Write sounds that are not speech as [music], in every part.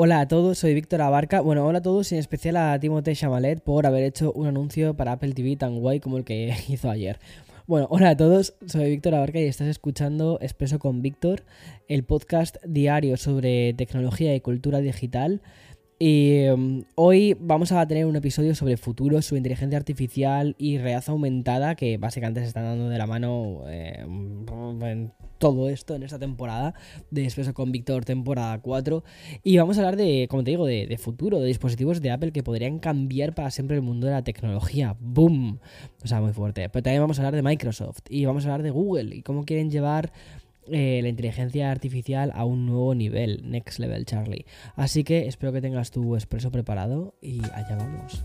Hola a todos, soy Víctor Abarca. Bueno, hola a todos, y en especial a Timothée Chamalet por haber hecho un anuncio para Apple TV tan guay como el que [laughs] hizo ayer. Bueno, hola a todos, soy Víctor Abarca y estás escuchando Expreso con Víctor, el podcast diario sobre tecnología y cultura digital. Y um, hoy vamos a tener un episodio sobre futuros, sobre inteligencia artificial y realidad aumentada, que básicamente se están dando de la mano eh, en todo esto en esta temporada de Expreso con Víctor, temporada 4. Y vamos a hablar de, como te digo, de, de, futuro, de dispositivos de Apple que podrían cambiar para siempre el mundo de la tecnología. ¡Boom! O sea, muy fuerte. Pero también vamos a hablar de Microsoft y vamos a hablar de Google y cómo quieren llevar eh, la inteligencia artificial a un nuevo nivel, next level Charlie. Así que espero que tengas tu expreso preparado y allá vamos.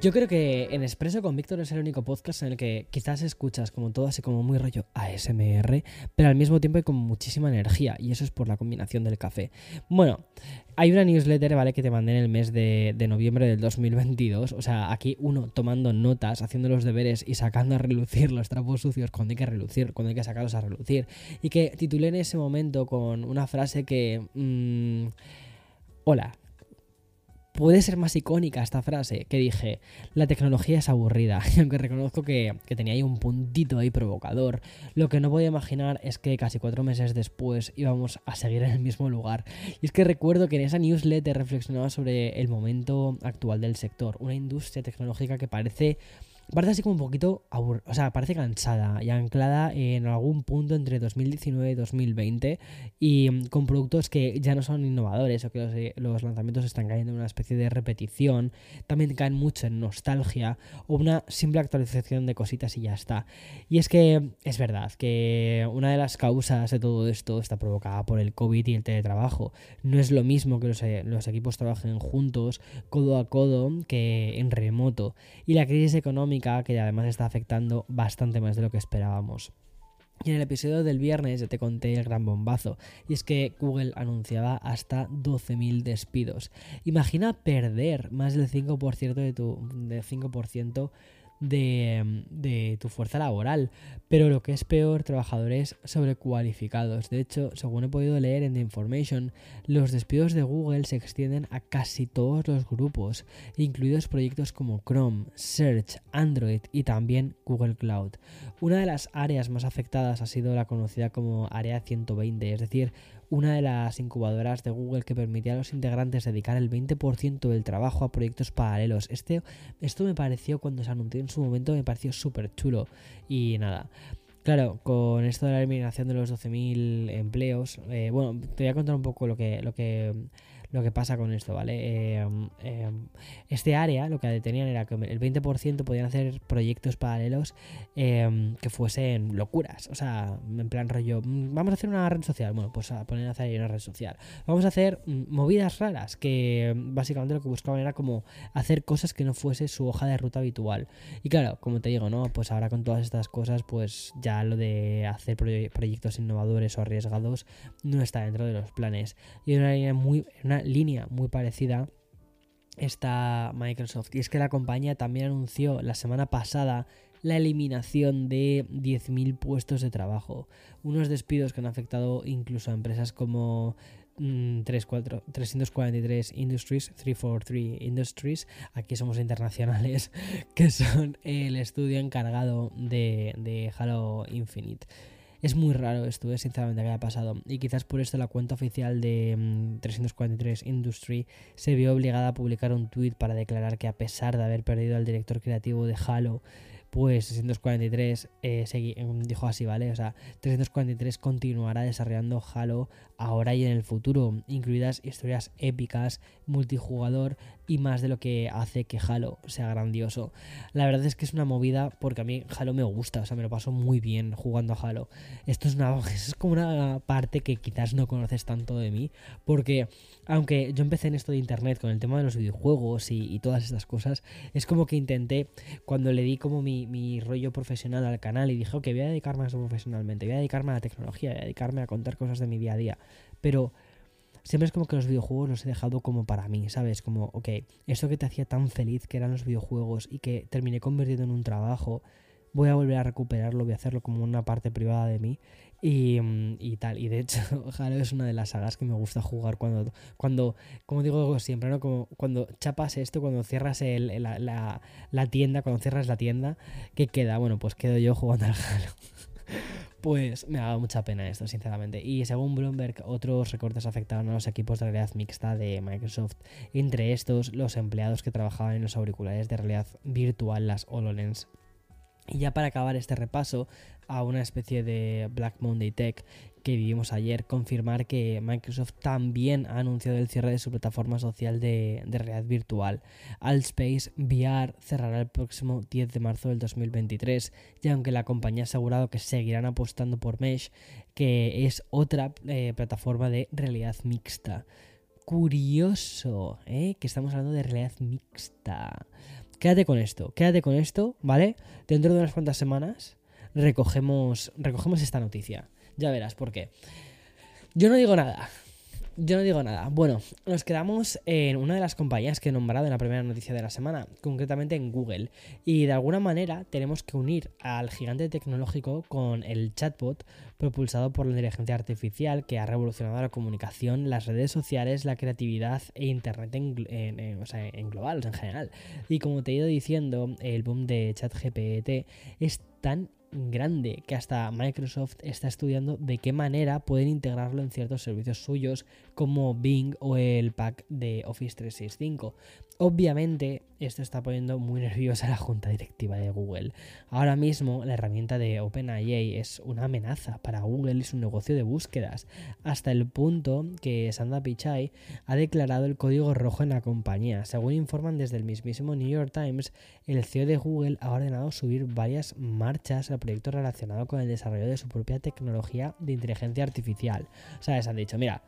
Yo creo que en Expreso con Víctor es el único podcast en el que quizás escuchas como todo así como muy rollo ASMR, pero al mismo tiempo hay como muchísima energía y eso es por la combinación del café. Bueno, hay una newsletter, ¿vale? Que te mandé en el mes de, noviembre del 2022, o sea, aquí uno tomando notas, haciendo los deberes y sacando a relucir los trapos sucios cuando hay que relucir, cuando hay que sacarlos a relucir. Y que titulé en ese momento con una frase que... Mmm, hola, puede ser más icónica esta frase que dije, la tecnología es aburrida, y [laughs] aunque reconozco que, tenía ahí un puntito ahí provocador, lo que no podía imaginar es que casi cuatro meses después íbamos a seguir en el mismo lugar. Y es que recuerdo que en esa newsletter reflexionaba sobre el momento actual del sector, una industria tecnológica que parece parece así como un poquito abur o sea, parece cansada y anclada en algún punto entre 2019 y 2020 y mm, con productos que ya no son innovadores o que los, eh, los, lanzamientos están cayendo en una especie de repetición, también caen mucho en nostalgia o una simple actualización de cositas y ya está. Y es que es verdad que una de las causas de todo esto está provocada por el COVID y el teletrabajo. No es lo mismo que los, eh, los equipos trabajen juntos, codo a codo, que en remoto. Y la crisis económica que además está afectando bastante más de lo que esperábamos. Y en el episodio del viernes ya te conté el gran bombazo, y es que Google anunciaba hasta 12.000 despidos. Imagina perder más del 5% de tu del 5% de, tu fuerza laboral. Pero lo que es peor, trabajadores sobrecualificados. De hecho, según he podido leer en The Information, los despidos de Google se extienden a casi todos los grupos, incluidos proyectos como Chrome, Search, Android y también Google Cloud. Una de las áreas más afectadas ha sido la conocida como Área 120, es decir, una de las incubadoras de Google que permitía a los integrantes dedicar el 20% del trabajo a proyectos paralelos. Este, esto me pareció, cuando se anunció en su momento, me pareció súper chulo. Y nada. Claro, con esto de la eliminación de los 12.000 empleos, eh, bueno, te voy a contar un poco lo que, lo que lo que pasa con esto, ¿vale? Eh, eh, este área lo que tenían era que el 20% podían hacer proyectos paralelos eh, que fuesen locuras, o sea, en plan rollo, mm, vamos a hacer una red social, bueno, pues a poner a hacer una red social, vamos a hacer mm, movidas raras, que básicamente lo que buscaban era como hacer cosas que no fuese su hoja de ruta habitual. Y claro, como te digo, ¿no? Pues ahora con todas estas cosas, pues ya lo de hacer proyectos innovadores o arriesgados no está dentro de los planes. Y una línea muy, una línea muy parecida está Microsoft. Y es que la compañía también anunció la semana pasada la eliminación de 10.000 puestos de trabajo. Unos despidos que han afectado incluso a empresas como 343 Industries, 343 Industries, aquí somos internacionales, [laughs] que son el estudio encargado de, de Halo Infinite. Es muy raro esto, ¿eh? sinceramente, que haya pasado. Y quizás por esto la cuenta oficial de 343 mm, Industry se vio obligada a publicar un tweet para declarar que a pesar de haber perdido al director creativo de Halo, pues 343 eh, em, dijo así, ¿vale? O sea, 343 continuará desarrollando Halo ahora y en el futuro, incluidas historias épicas, multijugador y más de lo que hace que Halo sea grandioso. La verdad es que es una movida porque a mí Halo me gusta, o sea, me lo paso muy bien jugando a Halo. Esto es, una, [laughs] como una parte que quizás no conoces tanto de mí, porque aunque yo empecé en esto de internet con el tema de los videojuegos y, y todas estas cosas, es como que intenté, cuando le di como mi, mi, rollo profesional al canal y dije, ok, voy a dedicarme a eso profesionalmente, voy a dedicarme a la tecnología, voy a dedicarme a contar cosas de mi día a día. Pero siempre es como que los videojuegos los he dejado como para mí, ¿sabes? Como, ok, esto que te hacía tan feliz que eran los videojuegos y que terminé convirtiendo en un trabajo, voy a volver a recuperarlo, voy a hacerlo como una parte privada de mí y, mm, y, tal. Y de hecho, [laughs] Halo es una de las sagas que me gusta jugar cuando, cuando como digo siempre, ¿no? Como cuando chapas esto, cuando cierras el, la, la, tienda, cuando cierras la tienda, ¿qué queda? Bueno, pues quedo yo jugando al Halo. [laughs] Pues me ha dado mucha pena esto, sinceramente. Y según Bloomberg, otros recortes afectaron a los equipos de realidad mixta de Microsoft. Entre estos, los empleados que trabajaban en los auriculares de realidad virtual, las HoloLens. Y ya para acabar este repaso a una especie de Black Monday Tech que vivimos ayer, confirmar que Microsoft también ha anunciado el cierre de su plataforma social de, realidad virtual. Altspace VR cerrará el próximo 10 de marzo del 2023 y aunque la compañía ha asegurado que seguirán apostando por Mesh, que es otra eh, plataforma de realidad mixta. Curioso, ¿eh? Que estamos hablando de realidad mixta. Quédate con esto, quédate con esto, ¿vale? Dentro de unas cuantas semanas recogemos, recogemos esta noticia. Ya verás por qué. Yo no digo nada. Yo no digo nada. Bueno, nos quedamos en una de las compañías que he nombrado en la primera noticia de la semana, concretamente en Google. Y de alguna manera tenemos que unir al gigante tecnológico con el chatbot propulsado por la inteligencia artificial que ha revolucionado la comunicación, las redes sociales, la creatividad e Internet en, sea, en global, en general. Y como te he ido diciendo, el boom de ChatGPT es tan grande que hasta Microsoft está estudiando de qué manera pueden integrarlo en ciertos servicios suyos como Bing o el pack de Office 365. Obviamente, esto está poniendo muy nerviosa a la junta directiva de Google. Ahora mismo, la herramienta de OpenAI es una amenaza para Google y su negocio de búsquedas, hasta el punto que Sanda Pichai ha declarado el código rojo en la compañía. Según informan desde el mismísimo New York Times, el CEO de Google ha ordenado subir varias marchas al proyecto relacionado con el desarrollo de su propia tecnología de inteligencia artificial. O sea, les han dicho, mira,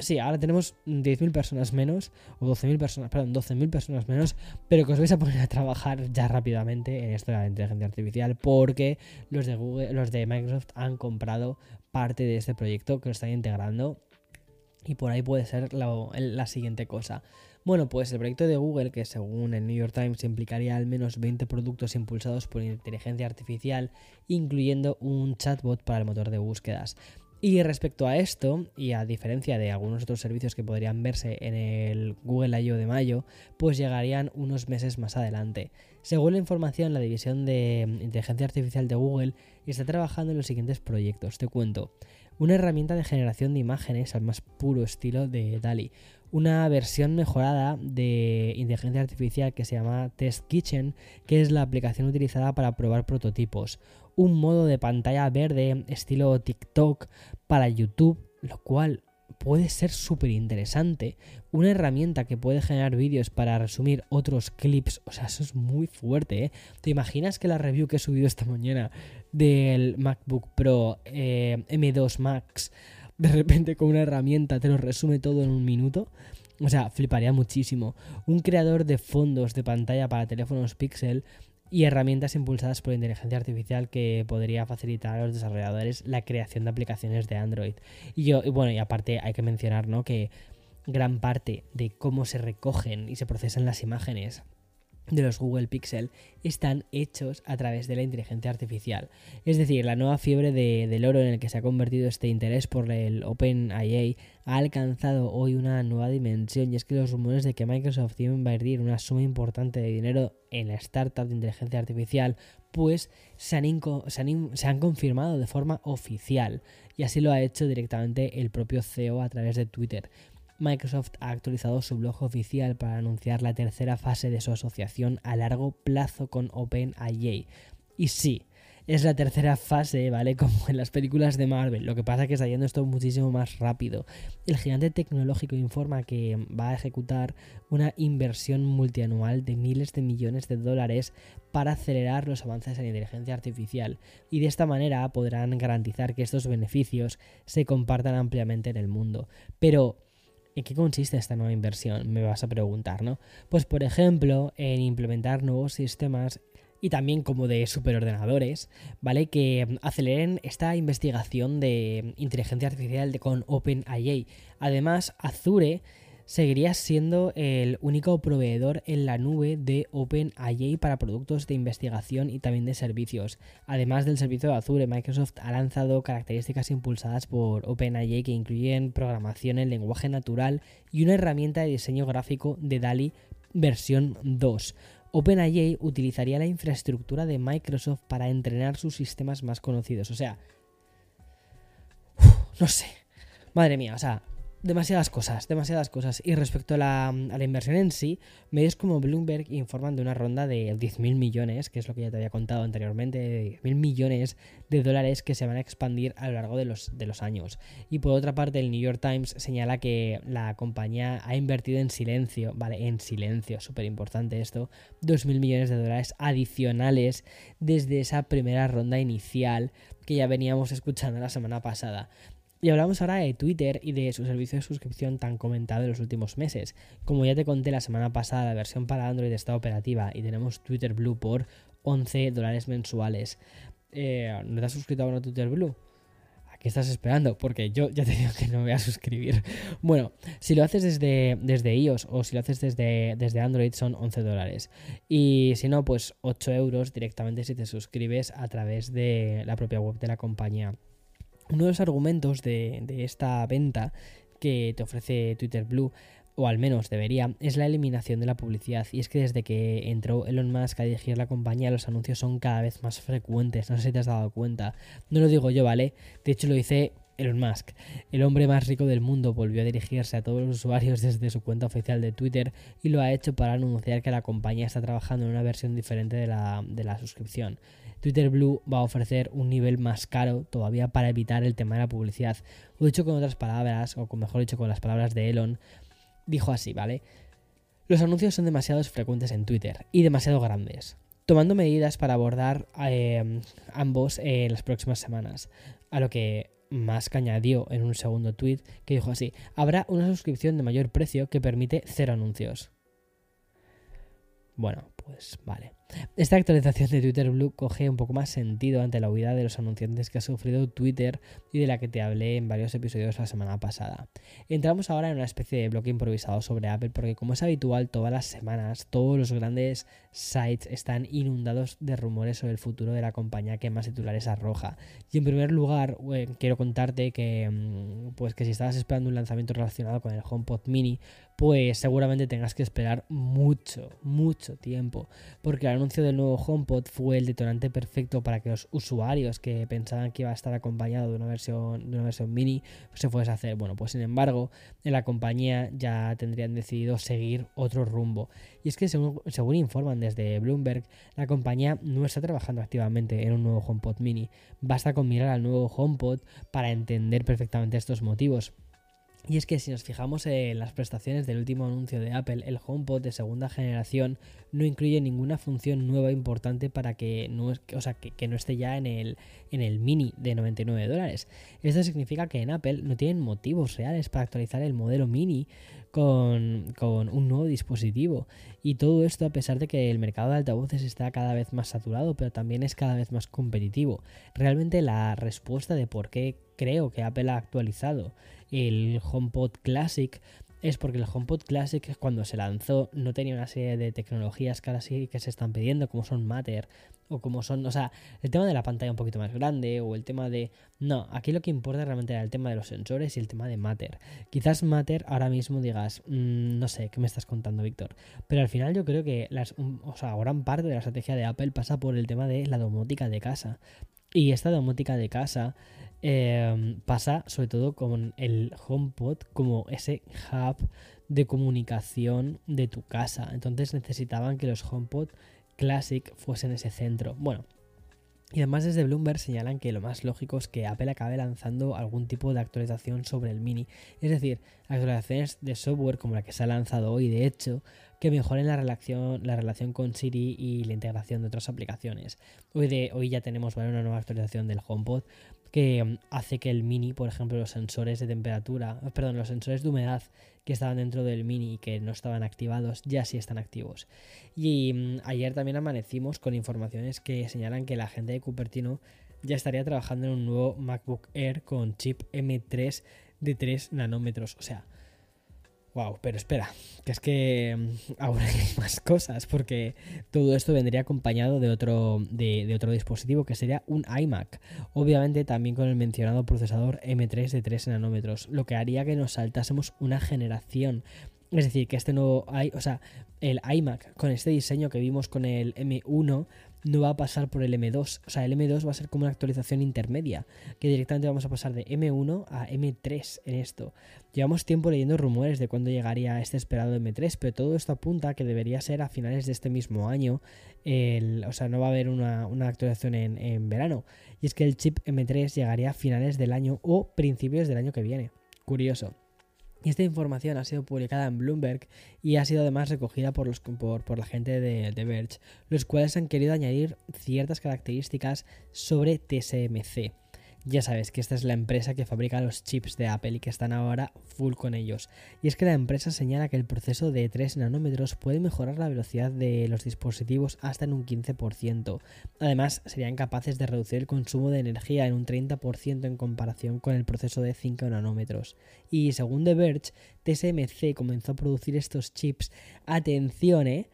sí, ahora tenemos 10.000 personas menos, o 12.000 personas, perdón, 12.000 personas menos, pero que os vais a poner a trabajar ya rápidamente en esto de la inteligencia artificial, porque los de Google, los de Microsoft han comprado parte de este proyecto que lo están integrando. Y por ahí puede ser la, siguiente cosa. Bueno, pues el proyecto de Google, que según el New York Times implicaría al menos 20 productos impulsados por inteligencia artificial, incluyendo un chatbot para el motor de búsquedas. Y respecto a esto, y a diferencia de algunos otros servicios que podrían verse en el Google I.O. de mayo, pues llegarían unos meses más adelante. Según la información, la división de inteligencia artificial de Google está trabajando en los siguientes proyectos. Te cuento. Una herramienta de generación de imágenes al más puro estilo de DALI. Una versión mejorada de inteligencia artificial que se llama Test Kitchen, que es la aplicación utilizada para probar prototipos un modo de pantalla verde estilo TikTok para YouTube, lo cual puede ser súper interesante. Una herramienta que puede generar vídeos para resumir otros clips. O sea, eso es muy fuerte, ¿eh? ¿Te imaginas que la review que he subido esta mañana del MacBook Pro eh, M2 Max, de repente con una herramienta te lo resume todo en un minuto? O sea, fliparía muchísimo. Un creador de fondos de pantalla para teléfonos Pixel y herramientas impulsadas por inteligencia artificial que podría facilitar a los desarrolladores la creación de aplicaciones de Android. Y yo, y bueno, y aparte hay que mencionar, ¿no? Que gran parte de cómo se recogen y se procesan las imágenes de los Google Pixel están hechos a través de la inteligencia artificial. Es decir, la nueva fiebre de, del oro en el que se ha convertido este interés por el OpenIA ha alcanzado hoy una nueva dimensión y es que los rumores de que Microsoft iba a invertir una suma importante de dinero en la startup de inteligencia artificial pues se han, se han confirmado de forma oficial y así lo ha hecho directamente el propio CEO a través de Twitter. Microsoft ha actualizado su blog oficial para anunciar la tercera fase de su asociación a largo plazo con OpenIA. Y sí, es la tercera fase, ¿vale? [laughs] Como en las películas de Marvel. Lo que pasa es que está yendo esto muchísimo más rápido. El gigante tecnológico informa que va a ejecutar una inversión multianual de miles de millones de dólares para acelerar los avances en inteligencia artificial. Y de esta manera podrán garantizar que estos beneficios se compartan ampliamente en el mundo. Pero ¿En qué consiste esta nueva inversión? Me vas a preguntar, ¿no? Pues por ejemplo, en implementar nuevos sistemas y también como de superordenadores, ¿vale? Que aceleren esta investigación de inteligencia artificial con OpenIA. Además, Azure seguiría siendo el único proveedor en la nube de OpenIA para productos de investigación y también de servicios. Además del servicio de Azure, Microsoft ha lanzado características impulsadas por OpenIA que incluyen programación en lenguaje natural y una herramienta de diseño gráfico de DALI versión 2. OpenIA utilizaría la infraestructura de Microsoft para entrenar sus sistemas más conocidos. O sea, no sé. Madre mía, o sea, demasiadas cosas, demasiadas cosas. Y respecto a la, inversión en sí, medios como Bloomberg informan de una ronda de 10.000 millones, que es lo que ya te había contado anteriormente, 10.000 millones de dólares que se van a expandir a lo largo de los, de los años. Y por otra parte, el New York Times señala que la compañía ha invertido en silencio, vale, en silencio, súper importante esto, 2.000 millones de dólares adicionales desde esa primera ronda inicial que ya veníamos escuchando la semana pasada. Y hablamos ahora de Twitter y de su servicio de suscripción tan comentado en los últimos meses. Como ya te conté la semana pasada, la versión para Android está operativa y tenemos Twitter Blue por 11 dólares mensuales. Eh, ¿No te has suscrito aún a Twitter Blue? ¿A qué estás esperando? Porque yo ya te [laughs] digo que no me voy a suscribir. Bueno, si lo haces desde, desde iOS o si lo haces desde, desde Android son 11 dólares. Y si no, pues 8 euros directamente si te suscribes a través de la propia web de la compañía. Uno de los argumentos de, esta venta que te ofrece Twitter Blue o al menos debería, es la eliminación de la publicidad. Y es que desde que entró Elon Musk a dirigir la compañía, los anuncios son cada vez más frecuentes. No sé si te has dado cuenta. No lo digo yo, ¿vale? De hecho, lo dice Elon Musk. El hombre más rico del mundo volvió a dirigirse a todos los usuarios desde su cuenta oficial de Twitter y lo ha hecho para anunciar que la compañía está trabajando en una versión diferente de la, de la suscripción. Twitter Blue va a ofrecer un nivel más caro todavía para evitar el tema de la publicidad. O dicho con otras palabras, o con mejor dicho con las palabras de Elon, dijo así, ¿vale? Los anuncios son demasiado frecuentes en Twitter y demasiado grandes, tomando medidas para abordar eh, ambos en las próximas semanas. A lo que Musk añadió en un segundo tweet que dijo así: Habrá una suscripción de mayor precio que permite cero anuncios. Bueno, pues vale. Esta actualización de Twitter Blue coge un poco más sentido ante la huida de los anunciantes que ha sufrido Twitter y de la que te hablé en varios episodios la semana pasada. Entramos ahora en una especie de bloque improvisado sobre Apple porque como es habitual todas las semanas todos los grandes sites están inundados de rumores sobre el futuro de la compañía que más titulares arroja. Y en primer lugar eh, quiero contarte que, mm, pues que si estabas esperando un lanzamiento relacionado con el HomePod mini pues seguramente tengas que esperar mucho, mucho tiempo porque la anuncio del nuevo HomePod fue el detonante perfecto para que los usuarios que pensaban que iba a estar acompañado de una versión, de una versión mini se fuese a hacer. Bueno, pues sin embargo, en la compañía ya tendrían decidido seguir otro rumbo. Y es que según, según informan desde Bloomberg, la compañía no está trabajando activamente en un nuevo HomePod mini. Basta con mirar al nuevo HomePod para entender perfectamente estos motivos. Y es que si nos fijamos en las prestaciones del último anuncio de Apple, el HomePod de segunda generación no incluye ninguna función nueva importante para que no, o sea, que, no esté ya en el, en el mini de 99 dólares. Esto significa que en Apple no tienen motivos reales para actualizar el modelo mini con, con, un nuevo dispositivo. Y todo esto a pesar de que el mercado de altavoces está cada vez más saturado, pero también es cada vez más competitivo. Realmente la respuesta de por qué creo que Apple ha actualizado el HomePod Classic es porque el HomePod Classic cuando se lanzó no tenía una serie de tecnologías que ahora sí que se están pidiendo, como son Matter o como son, o sea, el tema de la pantalla un poquito más grande o el tema de... No, aquí lo que importa realmente era el tema de los sensores y el tema de Matter. Quizás Matter ahora mismo digas, mm, no sé, ¿qué me estás contando, Víctor? Pero al final yo creo que las, o sea, gran parte de la estrategia de Apple pasa por el tema de la domótica de casa. Y esta domótica de casa eh, pasa sobre todo con el HomePod como ese hub de comunicación de tu casa. Entonces necesitaban que los HomePod Classic fuesen ese centro. Bueno, y además desde Bloomberg señalan que lo más lógico es que Apple acabe lanzando algún tipo de actualización sobre el mini. Es decir, actualizaciones de software como la que se ha lanzado hoy, de hecho, que mejoren la relación, la relación con Siri y la integración de otras aplicaciones. Hoy, de, hoy ya tenemos una nueva actualización del HomePod que mm, hace que el mini, por ejemplo, los sensores de temperatura, perdón, los sensores de humedad que estaban dentro del mini y que no estaban activados, ya sí están activos. Y mm, ayer también amanecimos con informaciones que señalan que la gente de Cupertino ya estaría trabajando en un nuevo MacBook Air con chip M3 de 3 nanómetros. O sea, Wow, pero espera, que es que mm, [laughs] ahora hay más cosas, porque todo esto vendría acompañado de otro, de, otro dispositivo que sería un iMac. Obviamente también con el mencionado procesador M3 de 3 nanómetros, lo que haría que nos saltásemos una generación. Es decir, que este nuevo, o sea, el iMac con este diseño que vimos con el M1 no va a pasar por el M2. O sea, el M2 va a ser como una actualización intermedia, que directamente vamos a pasar de M1 a M3 en esto. Llevamos tiempo leyendo rumores de cuándo llegaría este esperado M3, pero todo esto apunta a que debería ser a finales de este mismo año. o sea, no va a haber una, actualización en, en verano. Y es que el chip M3 llegaría a finales del año o principios del año que viene. Curioso. Esta información ha sido publicada en Bloomberg y ha sido además recogida por, los, por, la gente de, de, Verge, los cuales han querido añadir ciertas características sobre TSMC. Ya sabes que esta es la empresa que fabrica los chips de Apple y que están ahora full con ellos. Y es que la empresa señala que el proceso de 3 nanómetros puede mejorar la velocidad de los dispositivos hasta en un 15%. Además, serían capaces de reducir el consumo de energía en un 30% en comparación con el proceso de 5 nanómetros. Y según The Verge, TSMC comenzó a producir estos chips. Atención, ¿eh?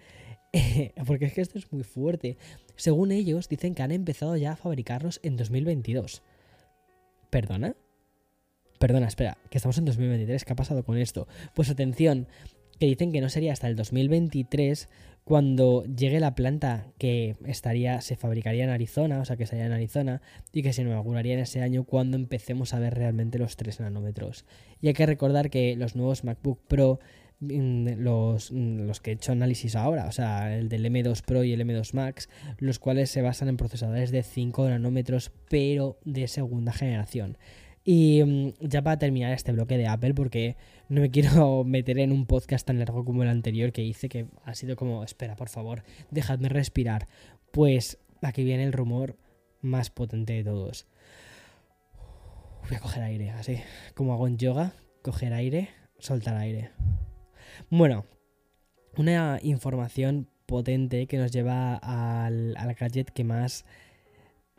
[laughs] Porque es que esto es muy fuerte. Según ellos, dicen que han empezado ya a fabricarlos en 2022. ¿Perdona? Perdona, espera, que estamos en 2023, ¿qué ha pasado con esto? Pues atención, que dicen que no sería hasta el 2023 cuando llegue la planta que estaría, se fabricaría en Arizona, o sea que estaría en Arizona, y que se inauguraría en ese año cuando empecemos a ver realmente los 3 nanómetros. Y hay que recordar que los nuevos MacBook Pro los, mm, los que he hecho análisis ahora, o sea, el del M2 Pro y el M2 Max, los cuales se basan en procesadores de 5 nanómetros, pero de segunda generación. Y mm, ya para terminar este bloque de Apple, porque no me quiero [laughs] meter en un podcast tan largo como el anterior que hice, que ha sido como, espera, por favor, dejadme respirar. Pues aquí viene el rumor más potente de todos. Voy a coger aire, así como hago en yoga, coger aire, soltar aire. Bueno, una información potente que nos lleva al, gadget que más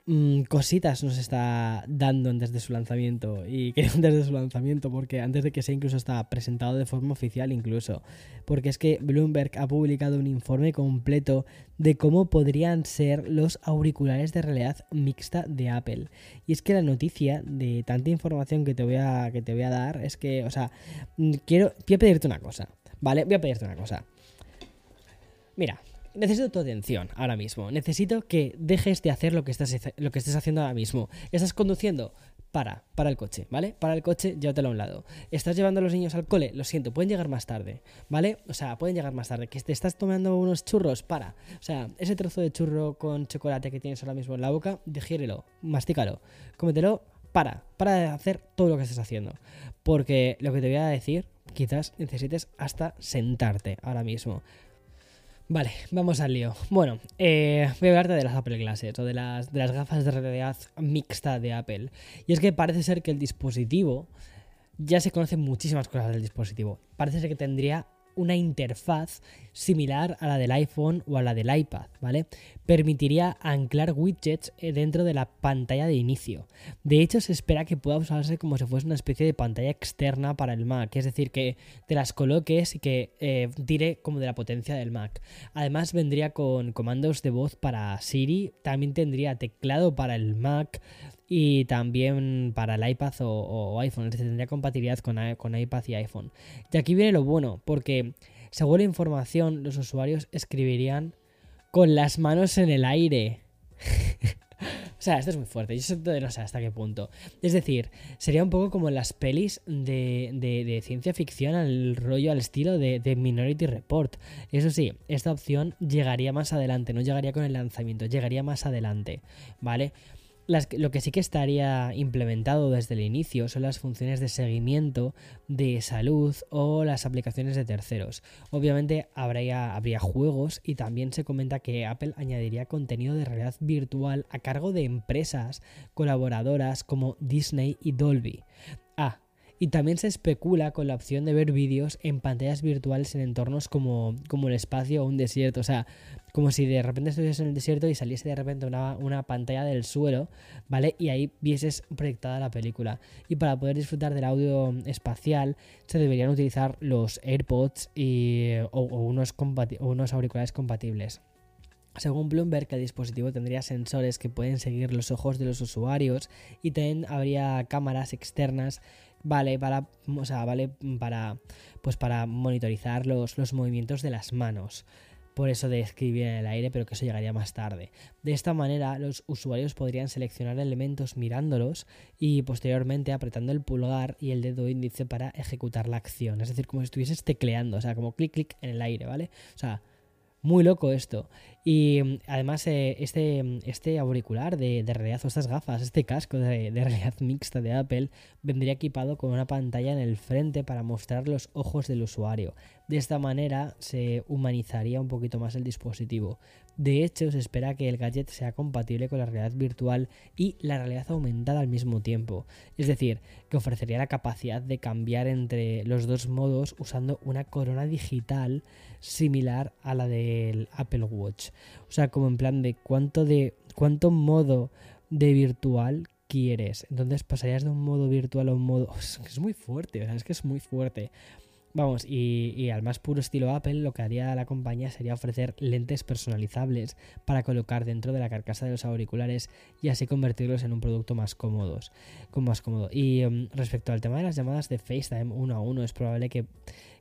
mm, cositas nos está dando antes de su lanzamiento. Y [laughs] que antes de su lanzamiento, porque antes de que sea incluso está presentado de forma oficial incluso. Porque es que Bloomberg ha publicado un informe completo de cómo podrían ser los auriculares de realidad mixta de Apple. Y es que la noticia de tanta información que te voy a, que te voy a dar es que, o sea, mm, quiero, quiero pedirte una cosa. ¿Vale? Voy a pedirte una cosa. Mira, necesito tu atención ahora mismo. Necesito que dejes de hacer lo que estás, lo que estés haciendo ahora mismo. ¿Estás conduciendo? Para, para el coche, ¿vale? Para el coche, llévatelo a un lado. ¿Estás llevando a los niños al cole? Lo siento, pueden llegar más tarde, ¿vale? O sea, pueden llegar más tarde. ¿Que te estás tomando unos churros? Para. O sea, ese trozo de churro con chocolate que tienes ahora mismo en la boca, digiérelo, mastícalo, cómetelo, para, para de hacer todo lo que estés haciendo. Porque lo que te voy a decir quizás necesites hasta sentarte ahora mismo. Vale, vamos al lío. Bueno, eh, voy a hablarte de las Apple Glasses o de las, de las gafas de realidad mixta de Apple. Y es que parece ser que el dispositivo, ya se conocen muchísimas cosas del dispositivo. Parece ser que tendría una interfaz similar a la del iPhone o a la del iPad, ¿vale? Permitiría anclar widgets eh, dentro de la pantalla de inicio. De hecho, se espera que pueda usarse como si fuese una especie de pantalla externa para el Mac, es decir, que te las coloques y que eh, tire como de la potencia del Mac. Además, vendría con comandos de voz para Siri, también tendría teclado para el Mac, y también para el iPad o, iPhone, es decir, tendría compatibilidad con, con iPad y iPhone. Y aquí viene lo bueno, porque según la información, los usuarios escribirían con las manos en el aire. [laughs] o sea, esto es muy fuerte. Yo no sé hasta qué punto. Es decir, sería un poco como las pelis de, de, ciencia ficción al rollo, al estilo de, de, Minority Report. Eso sí, esta opción llegaría más adelante, no llegaría con el lanzamiento, llegaría más adelante. ¿Vale? Lo que sí que estaría implementado desde el inicio son las funciones de seguimiento de salud o las aplicaciones de terceros. Obviamente habría, habría juegos y también se comenta que Apple añadiría contenido de realidad virtual a cargo de empresas colaboradoras como Disney y Dolby. Ah, y también se especula con la opción de ver vídeos en pantallas virtuales en entornos como, como el espacio o un desierto. O sea, como si de repente estuvieses en el desierto y saliese de repente una, una, pantalla del suelo, ¿vale? Y ahí vieses proyectada la película. Y para poder disfrutar del audio espacial se deberían utilizar los AirPods y, o, unos, unos auriculares compatibles. Según Bloomberg, el dispositivo tendría sensores que pueden seguir los ojos de los usuarios y también habría cámaras externas vale para, o sea, vale para, pues para monitorizar los, los movimientos de las manos por eso de escribir en el aire, pero que eso llegaría más tarde. De esta manera, los usuarios podrían seleccionar elementos mirándolos y posteriormente apretando el pulgar y el dedo índice para ejecutar la acción. Es decir, como si estuvieses tecleando, o sea, como clic clic en el aire, ¿vale? O sea, muy loco esto. Y mm, además eh, este, mm, este auricular de, realidad o estas gafas, este casco de, realidad [laughs] mixta de Apple vendría equipado con una pantalla en el frente para mostrar los ojos del usuario. De esta manera se humanizaría un poquito más el dispositivo. De hecho, se espera que el gadget sea compatible con la realidad virtual y la realidad aumentada al mismo tiempo. Es decir, que ofrecería la capacidad de cambiar entre los dos modos usando una corona digital similar a la del Apple Watch. O sea, como en plan de cuánto de cuánto modo de virtual quieres. Entonces pasarías de un modo virtual a un modo... [laughs] Es muy fuerte, es que es muy fuerte. Vamos, y, al más puro estilo Apple, lo que haría la compañía sería ofrecer lentes personalizables para colocar dentro de la carcasa de los auriculares y así convertirlos en un producto más cómodos, con más cómodo. Y em, respecto al tema de las llamadas de FaceTime uno a uno, es probable que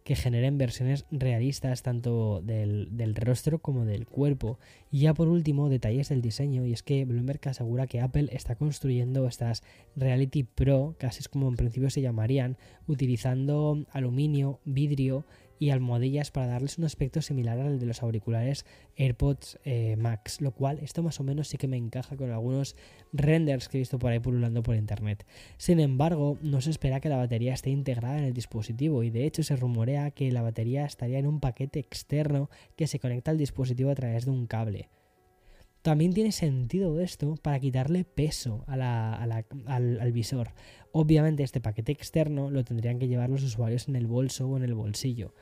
que generen versiones realistas tanto del, rostro como del cuerpo. Y ya por último, detalles del diseño, y es que Bloomberg asegura que Apple está construyendo estas Reality Pro, casi es como en principio se llamarían, utilizando aluminio, vidrio, y almohadillas para darles un aspecto similar al de los auriculares AirPods eh, Max, lo cual esto más o menos sí que me encaja con algunos renders que he visto por ahí pululando por internet. Sin embargo, no se espera que la batería esté integrada en el dispositivo y de hecho se rumorea que la batería estaría en un paquete externo que se conecta al dispositivo a través de un cable. También tiene sentido esto para quitarle peso al, al, visor. Obviamente este paquete externo lo tendrían que llevar los usuarios en el bolso o en el bolsillo.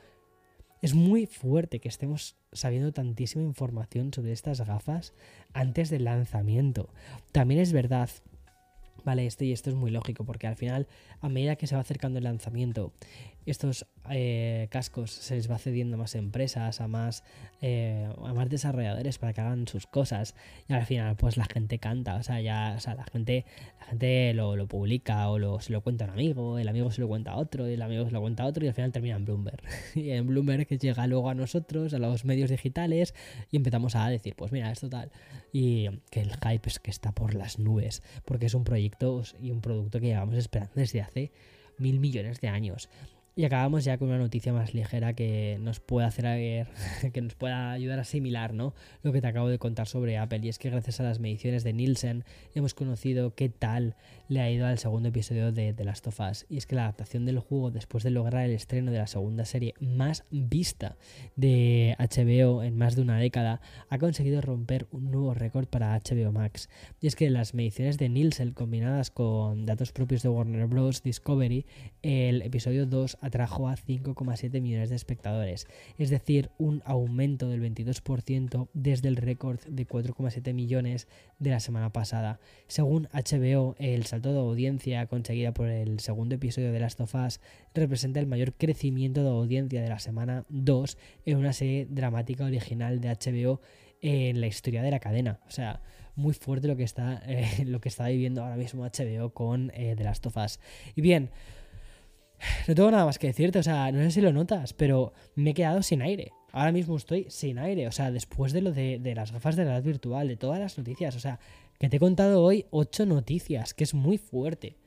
Es muy fuerte que estemos sabiendo tantísima información sobre estas gafas antes del lanzamiento. También es verdad Vale, esto y esto es muy lógico porque al final, a medida que se va acercando el lanzamiento, estos eh, cascos se les va cediendo a más empresas, a más, eh, a más desarrolladores para que hagan sus cosas y al final pues la gente canta, o sea, ya, o sea, la gente, la gente lo, lo publica o lo, se lo cuenta a un amigo, el amigo se lo cuenta a otro, el amigo se lo cuenta a otro y al final termina en Bloomberg. [laughs] y en Bloomberg que llega luego a nosotros, a los medios digitales y empezamos a decir, pues mira, esto tal. Y que el hype es que está por las nubes, porque es un proyecto y un producto que llevamos esperando desde hace mil millones de años. Y acabamos ya con una noticia más ligera que nos puede hacer ver, [laughs] que nos pueda ayudar a asimilar, ¿no? Lo que te acabo de contar sobre Apple. Y es que gracias a las mediciones de Nielsen hemos conocido qué tal le ha ido al segundo episodio de The Last of Us. Y es que la adaptación del juego, después de lograr el estreno de la segunda serie más vista de HBO en más de una década, ha conseguido romper un nuevo récord para HBO Max. Y es que las mediciones de Nielsen combinadas con datos propios de Warner Bros. Discovery, el episodio 2 atrajo a 5,7 millones de espectadores, es decir, un aumento del 22% desde el récord de 4,7 millones de la semana pasada. Según HBO, el salto de audiencia conseguida por el segundo episodio de Last of Us representa el mayor crecimiento de audiencia de la semana 2 en una serie dramática original de HBO en la historia de la cadena. O sea, muy fuerte lo que está, eh, [laughs] lo que está viviendo ahora mismo HBO con eh, The Last of Us. Y bien, [sighs] no tengo nada más que decirte, o sea, no sé si lo notas, pero me he quedado sin aire. Ahora mismo estoy sin aire, o sea, después de lo de, de las gafas de realidad virtual, de todas las noticias, o sea, que te he contado hoy ocho noticias, que es muy fuerte.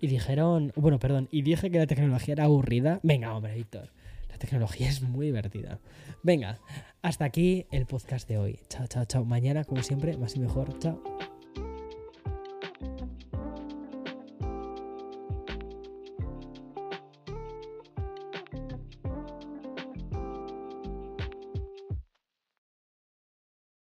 Y dijeron, bueno, perdón, y dije que la tecnología era aburrida. Venga, hombre, Víctor tecnología es muy divertida. Venga, hasta aquí el podcast de hoy. Chao, chao, chao. Mañana, como siempre, más y mejor. Chao.